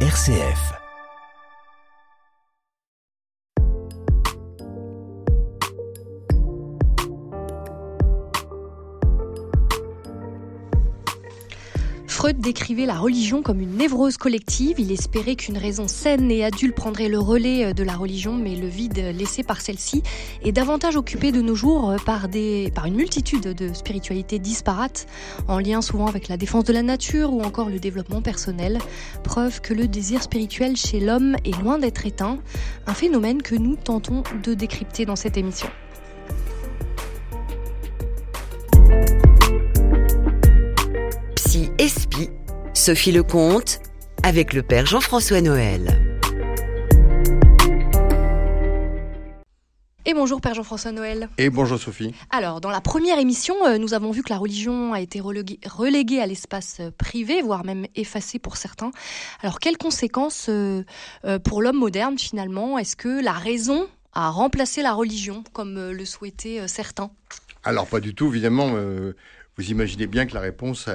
RCF. Freud décrivait la religion comme une névrose collective. Il espérait qu'une raison saine et adulte prendrait le relais de la religion, mais le vide laissé par celle-ci est davantage occupé de nos jours par, des, par une multitude de spiritualités disparates, en lien souvent avec la défense de la nature ou encore le développement personnel. Preuve que le désir spirituel chez l'homme est loin d'être éteint, un phénomène que nous tentons de décrypter dans cette émission. Sophie Lecomte, avec le Père Jean-François Noël. Et bonjour Père Jean-François Noël. Et bonjour Sophie. Alors, dans la première émission, euh, nous avons vu que la religion a été reléguée, à l'espace euh, privé, voire même effacée pour certains. Alors, quelles conséquences euh, pour l'homme moderne finalement Est-ce que la raison a remplacé la religion, comme le souhaitaient certains? Alors, pas du tout, évidemment. vous imaginez bien que la réponse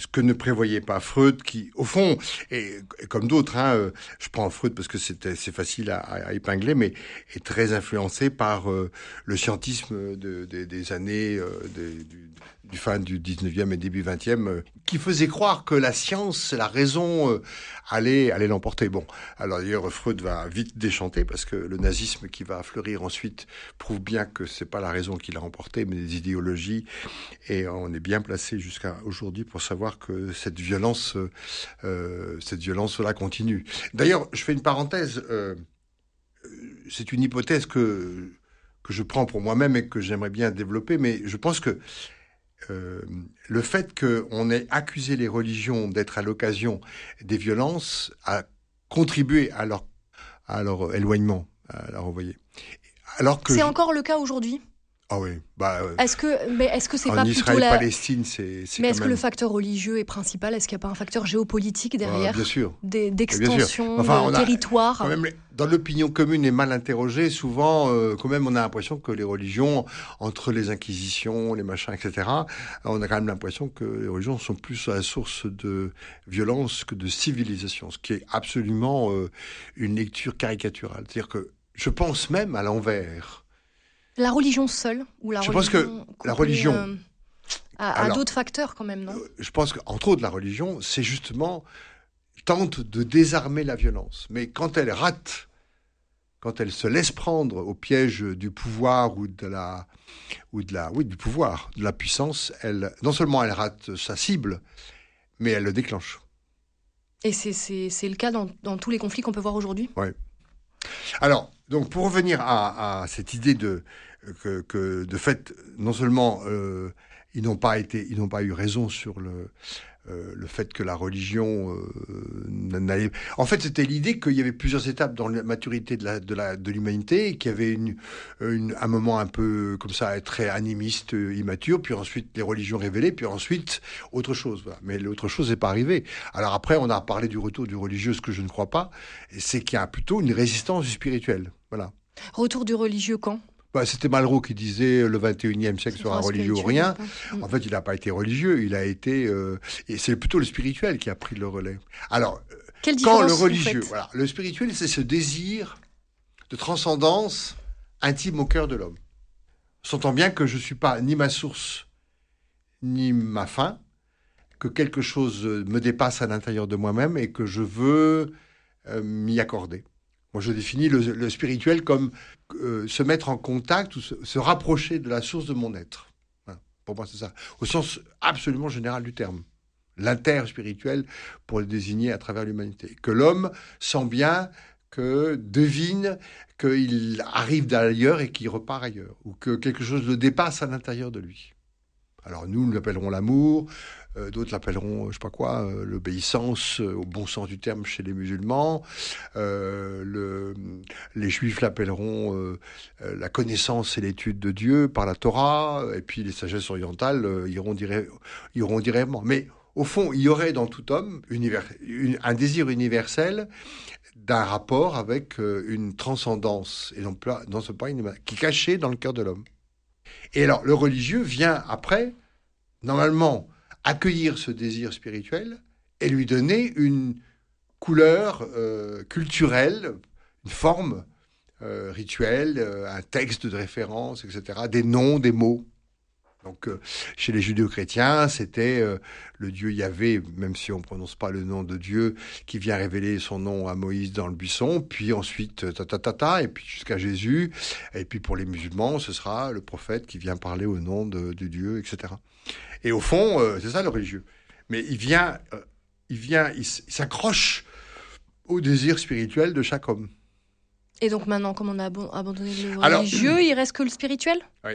ce que ne prévoyait pas Freud, qui, au fond, et, comme d'autres, hein, euh, je prends Freud parce que c'est facile à, épingler, mais est très influencé par euh, le scientisme de, des années euh, du, du, fin du 19e et début 20e, qui faisait croire que la science, la raison allait, allait l'emporter. Bon, alors d'ailleurs, Freud va vite déchanter parce que le nazisme qui va fleurir ensuite prouve bien que c'est pas la raison qui l'a emporté, mais des idéologies, et on est bien placé jusqu'à aujourd'hui pour savoir que cette violence, euh, cette violence-là continue. D'ailleurs, je fais une parenthèse. Euh, c'est une hypothèse que que je prends pour moi-même et que j'aimerais bien développer, mais je pense que euh, le fait qu'on ait accusé les religions d'être à l'occasion des violences a contribué à leur, à leur éloignement, à leur envoyer. Alors que c'est encore le cas aujourd'hui? Ah oui. Bah, euh, est-ce que, mais est-ce que c'est pas Israël, plutôt la... Palestine, c'est. Mais est-ce que le facteur religieux est principal? Est-ce qu'il n'y a pas un facteur géopolitique derrière Bien sûr. D'extension de territoire? même, dans l'opinion commune et mal interrogée, souvent, euh, quand même, on a l'impression que les religions, entre les inquisitions, les machins, etc., on a quand même l'impression que les religions sont plus à la source de violence que de civilisation, ce qui est absolument euh, une lecture caricaturale. C'est-à-dire que je pense même à l'envers la religion seule ou la Je pense que la religion euh, a, d'autres facteurs quand même, non? euh, Je pense qu'entre autres, la religion, c'est justement tente de désarmer la violence. Mais quand elle rate, quand elle se laisse prendre au piège du pouvoir ou de la ou de la oui du pouvoir, de la puissance, elle non seulement elle rate sa cible, mais elle le déclenche. Et c'est le cas dans, dans, tous les conflits qu'on peut voir aujourd'hui? Oui. Alors, donc pour revenir à, cette idée de que, que, de fait, non seulement euh, ils n'ont pas été, ils n'ont pas eu raison sur le euh, le fait que la religion euh, n'allait. En fait, c'était l'idée qu'il y avait plusieurs étapes dans la maturité de l'humanité, qu'il y avait un moment un peu comme ça très animiste, immature, puis ensuite les religions révélées, puis ensuite autre chose. Mais l'autre chose n'est pas arrivée. Alors après, on a parlé du retour du religieux, ce que je ne crois pas, c'est qu'il y a plutôt une résistance spirituelle. Voilà. Retour du religieux quand? Bah, C'était Malraux qui disait le 21e siècle sera religieux ou rien. En fait, il n'a pas été religieux, il a été... Euh, et c'est plutôt le spirituel qui a pris le relais. Alors, Quelle quand le religieux... Voilà, le spirituel, c'est ce désir de transcendance intime au cœur de l'homme. Sentant bien que je ne suis pas ni ma source, ni ma fin, que quelque chose me dépasse à l'intérieur de moi-même et que je veux euh, m'y accorder. Moi, je définis le, spirituel comme euh, se mettre en contact ou se, rapprocher de la source de mon être. Pour moi, c'est ça. Au sens absolument général du terme. L'inter-spirituel pour le désigner à travers l'humanité. Que l'homme sent bien que devine qu'il arrive d'ailleurs et qu'il repart ailleurs, ou que quelque chose le dépasse à l'intérieur de lui. Alors nous, l'appellerons l'amour, euh, d'autres l'appelleront, je sais pas quoi, euh, l'obéissance euh, au bon sens du terme chez les musulmans. Le, les juifs l'appelleront la connaissance et l'étude de Dieu par la Torah. Et puis les sagesses orientales iront, iront directement. Mais au fond, il y aurait dans tout homme un désir universel d'un rapport avec une transcendance et non, dans ce point qui est caché dans le cœur de l'homme. Et alors, le religieux vient après, normalement, accueillir ce désir spirituel et lui donner une couleur euh, culturelle, une forme euh, rituelle, euh, un texte de référence, etc., des noms, des mots. Donc, euh, chez les judéo-chrétiens, c'était euh, le Dieu Yahvé, même si on ne prononce pas le nom de Dieu, qui vient révéler son nom à Moïse dans le buisson, puis ensuite, euh, ta ta ta ta, et puis jusqu'à Jésus. Et puis pour les musulmans, ce sera le prophète qui vient parler au nom de, de Dieu, etc. Et au fond, euh, c'est ça le religieux. Mais il vient, il vient, il s'accroche au désir spirituel de chaque homme. Et donc maintenant, comme on a abandonné le Alors- religieux, il reste que le spirituel? Oui.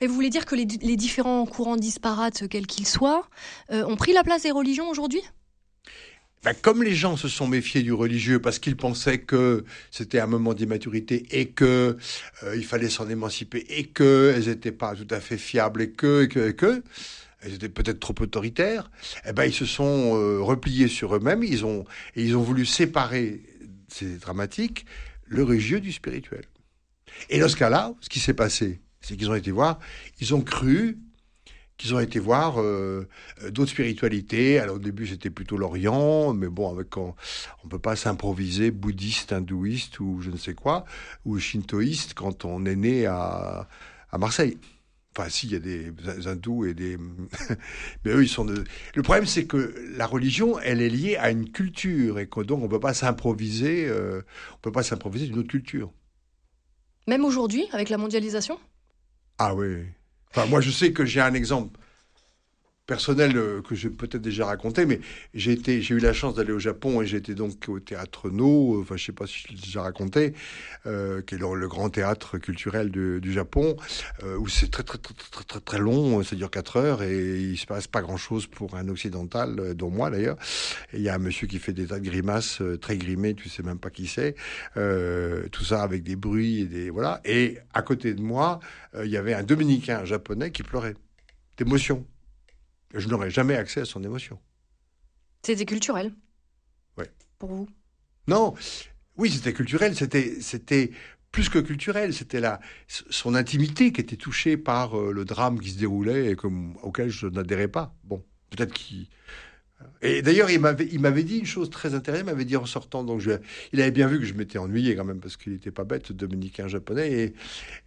Mais vous voulez dire que les, différents courants disparates, quels qu'ils soient, euh, ont pris la place des religions aujourd'hui? Ben, comme les gens se sont méfiés du religieux parce qu'ils pensaient que c'était un moment d'immaturité et que euh, il fallait s'en émanciper et que elles n'étaient pas tout à fait fiables et que elles étaient peut-être trop autoritaires, eh ben ils se sont euh, repliés sur eux-mêmes, ils ont et ils ont voulu séparer, c'est dramatique, le religieux du spirituel. Et dans ce cas-là, ce qui s'est passé, c'est qu'ils ont été voir, ils ont cru qu'ils ont été voir euh, euh, d'autres spiritualités. Alors au début c'était plutôt l'Orient, mais bon, avec on, on peut pas s'improviser bouddhiste, hindouiste ou je ne sais quoi, ou shintoïste quand on est né à, à Marseille. Enfin, si, il y a des hindous et des... mais eux, ils sont. Le problème, c'est que la religion, elle est liée à une culture, et que donc on peut pas s'improviser, euh, peut pas s'improviser d'une autre culture. Même aujourd'hui, avec la mondialisation? Ah oui. Enfin, moi, je sais que j'ai un exemple personnel euh, que j'ai peut-être déjà raconté, mais j'ai eu la chance d'aller au Japon et j'étais donc au théâtre No, enfin, je sais pas si je l'ai déjà raconté, euh, qui est le, grand théâtre culturel du, Japon, euh, où c'est très, très, très, très, très, long, ça dure quatre heures et il se passe pas grand chose pour un occidental, dont moi d'ailleurs. Il y a un monsieur qui fait des tas de grimaces, très grimé, tu sais même pas qui c'est, tout ça avec des bruits et des, voilà. Et à côté de moi, il y avait un dominicain japonais qui pleurait d'émotion. Je n'aurais jamais accès à son émotion. C'était culturel Ouais. Pour vous Non, oui, c'était culturel, c'était, plus que culturel, c'était la, son intimité qui était touchée par euh, le drame qui se déroulait et comme, auquel je n'adhérais pas. Bon, peut-être qu'il. Et d'ailleurs, il m'avait, il m'avait dit une chose très intéressante, il m'avait dit en sortant, donc je, il avait bien vu que je m'étais ennuyé quand même, parce qu'il n'était pas bête, dominicain japonais, et,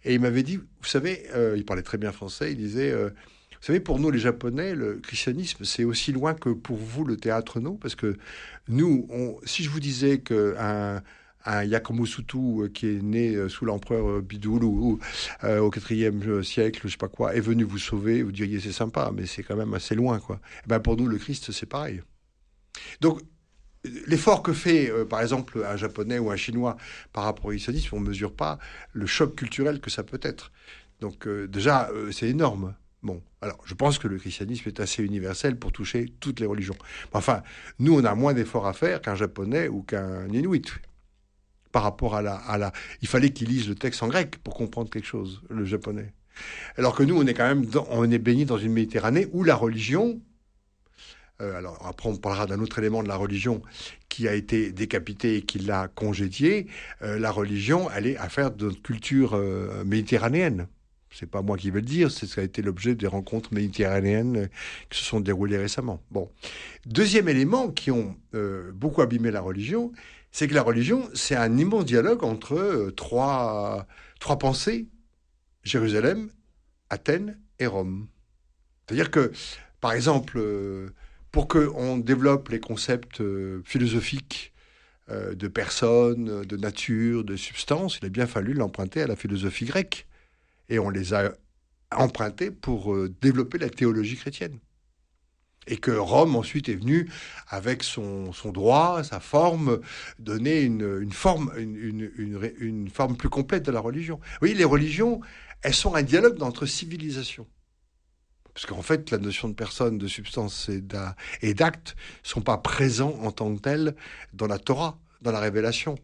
et il m'avait dit, vous savez, euh, il parlait très bien français, il disait, euh, savez, pour nous les Japonais, le christianisme, c'est aussi loin que pour vous le théâtre, non? Parce que nous, si je vous disais qu'un un euh, qui est né euh, sous l'empereur euh, Bidulu au IVe siècle, je sais pas quoi, est venu vous sauver, vous diriez c'est sympa, mais c'est quand même assez loin, quoi. Eh ben pour nous, le Christ, c'est pareil. Donc, l'effort que fait, par exemple, un Japonais ou un Chinois par rapport au christianisme, on ne mesure pas le choc culturel que ça peut être. Donc, déjà, c'est énorme. Bon, alors, je pense que le christianisme est assez universel pour toucher toutes les religions. Enfin, nous, on a moins d'efforts à faire qu'un Japonais ou qu'un Inuit par rapport à la. Il fallait qu'il lise le texte en grec pour comprendre quelque chose, le japonais. Alors que nous, on est quand même, on est baigné dans une Méditerranée où la religion, euh, alors après on parlera d'un autre élément de la religion qui a été décapité et qui l'a congédié, euh, la religion, elle est affaire de notre culture euh, méditerranéenne. C'est pas moi qui veux le dire, c'est ce qui a été l'objet des rencontres méditerranéennes qui se sont déroulées récemment. Bon. Deuxième élément qui ont euh, beaucoup abîmé la religion, c'est que la religion, c'est un immense dialogue entre euh, trois, trois pensées, Jérusalem, Athènes et Rome. C'est-à-dire que, par exemple, euh, pour qu'on développe les concepts euh, philosophiques euh, de personne, de nature, de substance, il a bien fallu l'emprunter à la philosophie grecque. Et on les a empruntés pour euh, développer la théologie chrétienne. Et que Rome ensuite est venu avec son, son droit, sa forme, donner une, une forme, une, une, une, forme plus complète de la religion. Oui, les religions, elles sont un dialogue entre civilisations. Parce qu'en fait, la notion de personne, de substance et d'acte ne sont pas présents en tant que tels dans la Torah, dans la révélation.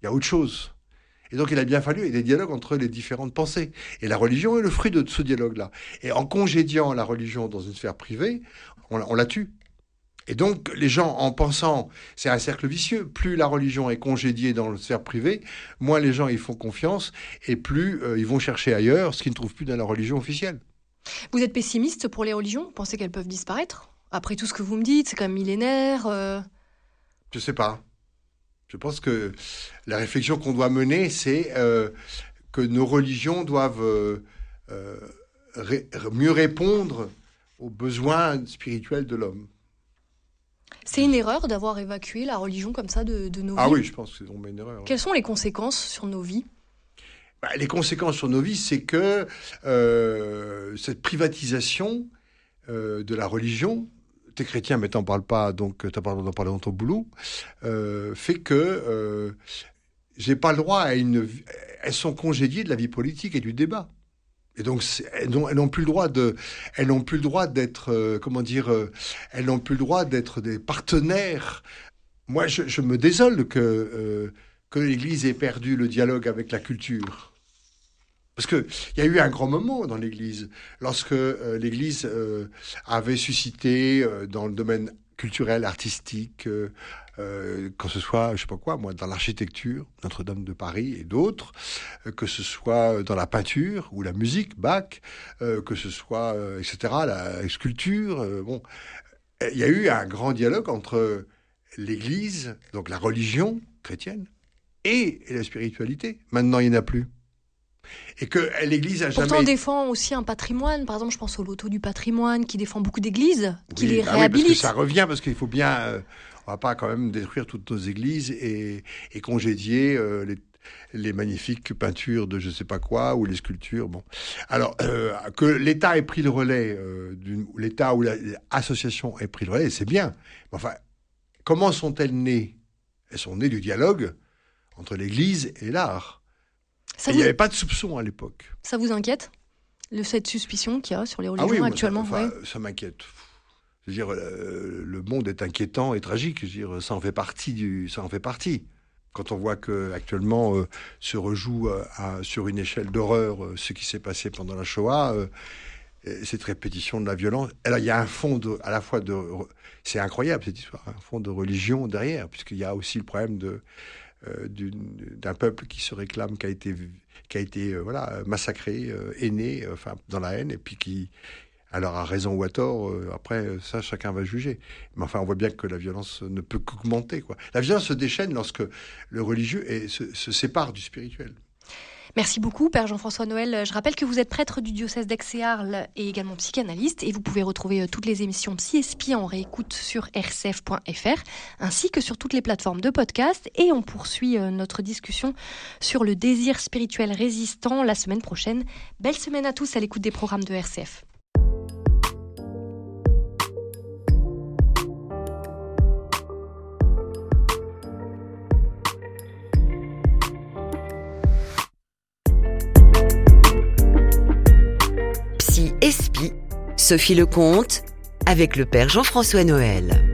Il y a autre chose. Et donc, il a bien fallu des dialogues entre les différentes pensées. Et la religion est le fruit de ce dialogue-là. Et en congédiant la religion dans une sphère privée, on, on la tue. Et donc, les gens, en pensant, c'est un cercle vicieux, plus la religion est congédiée dans la sphère privée, moins les gens y font confiance, et plus euh, ils vont chercher ailleurs ce qu'ils ne trouvent plus dans la religion officielle. Vous êtes pessimiste pour les religions? Vous pensez qu'elles peuvent disparaître? Après tout ce que vous me dites, c'est quand même millénaire. Euh... Je sais pas. Je pense que la réflexion qu'on doit mener, c'est euh, que nos religions doivent euh, euh, ré- mieux répondre aux besoins spirituels de l'homme. C'est une erreur d'avoir évacué la religion comme ça de, de nos Ah vies. oui, je pense que c'est une erreur. Quelles sont les conséquences sur nos vies? Bah, les conséquences sur nos vies, c'est que cette privatisation de la religion, t'es chrétien mais t'en parles pas, donc t'as pas le droit d'en parler dans ton boulot, euh, fait que euh, j'ai pas le droit à une... Elles sont congédiées de la vie politique et du débat. Et donc, elles n'ont plus le droit de, elles n'ont plus le droit d'être, euh, comment dire, euh, elles n'ont plus le droit d'être des partenaires. Moi, je, je me désole que euh, que l'Église ait perdu le dialogue avec la culture. Parce qu'il y a eu un grand moment dans l'Église, lorsque euh, l'Église euh, avait suscité euh, dans le domaine culturel, artistique, euh, euh, que ce soit, je sais pas quoi, moi, dans l'architecture, Notre-Dame de Paris et d'autres, euh, que ce soit dans la peinture ou la musique, Bach, que ce soit, etc., la sculpture, bon, il y a eu un grand dialogue entre l'Église, donc la religion chrétienne, et la spiritualité. Maintenant, il n'y en a plus. Et que l'Église a Pourtant, on jamais... défend aussi un patrimoine. Par exemple, je pense au loto du patrimoine qui défend beaucoup d'églises, qui Oui, les bah oui, parce réhabilite. que ça revient, parce qu'il faut bien... euh, on va pas quand même détruire toutes nos églises et, et congédier euh, les, les magnifiques peintures de je sais pas quoi ou les sculptures. Bon, alors euh, que l'État ait pris le relais, euh, l'État ou l'association ait pris le relais, c'est bien. Mais enfin, comment sont-elles nées? Elles sont nées du dialogue entre l'Église et l'art. Il vous, n'y avait pas de soupçon à l'époque. ça vous inquiète le, Cette suspicion qu'il y a sur les Ah religions oui, moi, ça- actuellement ouais. ça m'inquiète. Je veux dire, euh, le monde est inquiétant et tragique. Je veux dire, ça en fait partie du, ça en fait partie. Quand on voit que actuellement euh, se rejoue euh, à- sur une échelle d'horreur euh, ce qui s'est passé pendant la Shoah, et cette répétition de la violence. Il y a un fond de, à la fois de, c'est incroyable cette histoire, un fond de religion derrière, puisqu'il y a aussi le problème de d'un peuple qui se réclame, qui a été, euh, massacré, euh, aîné, euh, dans la haine, et puis qui alors, à raison ou à tort, euh, après, euh, ça, chacun va juger. Mais enfin, on voit bien que la violence ne peut qu'augmenter. La violence se déchaîne lorsque le religieux se sépare du spirituel. Merci beaucoup, Père Jean-François Noël. Je rappelle que vous êtes prêtre du diocèse d'Aix et et également psychanalyste. Et vous pouvez retrouver euh, toutes les émissions Psy en réécoute sur rcf.fr ainsi que sur toutes les plateformes de podcast. Et on poursuit euh, notre discussion sur le désir spirituel résistant la semaine prochaine. Belle semaine à tous à l'écoute des programmes de RCF. Sophie Lecomte, avec le Père Jean-François Noël.